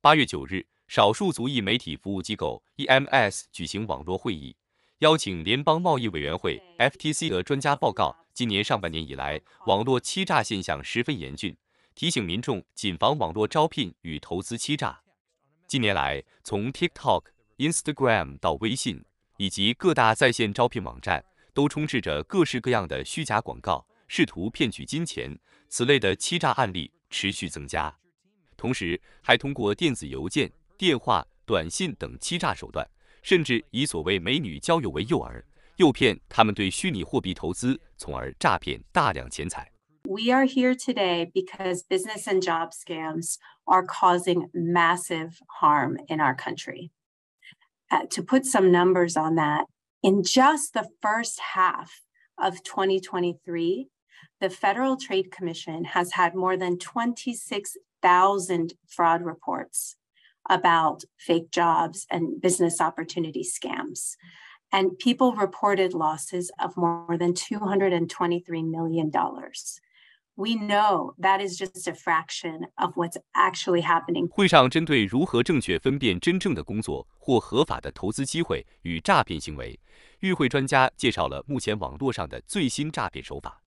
八月九日，少数族裔媒体服务机构 EMS 举行网络会议，邀请联邦贸易委员会 FTC 的专家报告。今年上半年以来，网络欺诈现象十分严峻，提醒民众谨防网络招聘与投资欺诈。近年来，从 TikTok、Instagram 到微信以及各大在线招聘网站，都充斥着各式各样的虚假广告，试图骗取金钱。此类的欺诈案例持续增加。同时，还通过电子邮件、电话、短信等欺诈手段，甚至以所谓美女交友为诱饵，诱骗他们对虚拟货币投资，从而诈骗大量钱财。We are here today because business and job scams are causing massive harm in our country. Uh, to put some numbers on that, in just the first half of 2023, the Federal Trade Commission has had more than 26 thousand fraud reports about fake jobs and business opportunity scams. And people reported losses of more than $223 million. We know that is just a fraction of what's actually happening. 会上针对如何正确分辨真正的工作或合法的投资机会与诈骗行为，与会专家介绍了目前网络上的最新诈骗手法，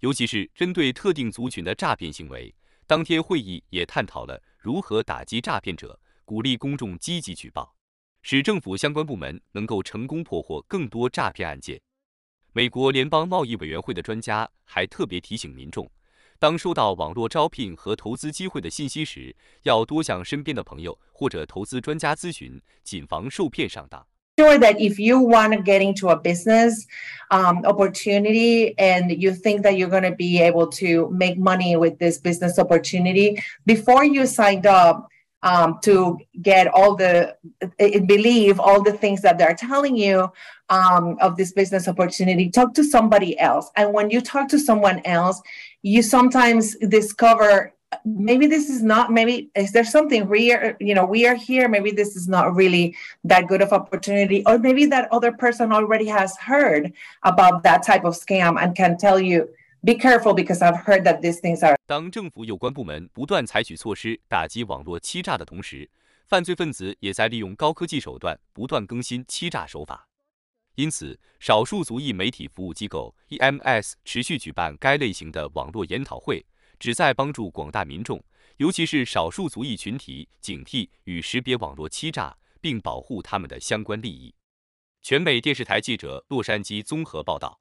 尤其是针对特定族群的诈骗行为。 当天会议也探讨了如何打击诈骗者，鼓励公众积极举报，使政府相关部门能够成功破获更多诈骗案件。美国联邦贸易委员会的专家还特别提醒民众，当收到网络招聘和投资机会的信息时，要多向身边的朋友或者投资专家咨询，谨防受骗上当。Sure that if you want to get into a business um, opportunity and you think that you're going to be able to make money with this business opportunity before you signed up um, to get all the believe all the things that they're telling you um, of this business opportunity talk to somebody else. And when you talk to someone else you sometimes discover maybe this is not maybe is there something we you know we are here maybe this is not really that good of opportunity or maybe that other person already has heard about that type of scam and can tell you be careful because i've heard that these things are 当政府有关部门不断采取措施打击网络欺诈的同时犯罪分子也在利用高科技手段不断更新欺诈手法因此少数族裔媒体服务机构 ems 持续举办该类型的网络研讨会 旨在帮助广大民众，尤其是少数族裔群体，警惕与识别网络欺诈，并保护他们的相关利益。全美电视台记者洛杉矶综合报道。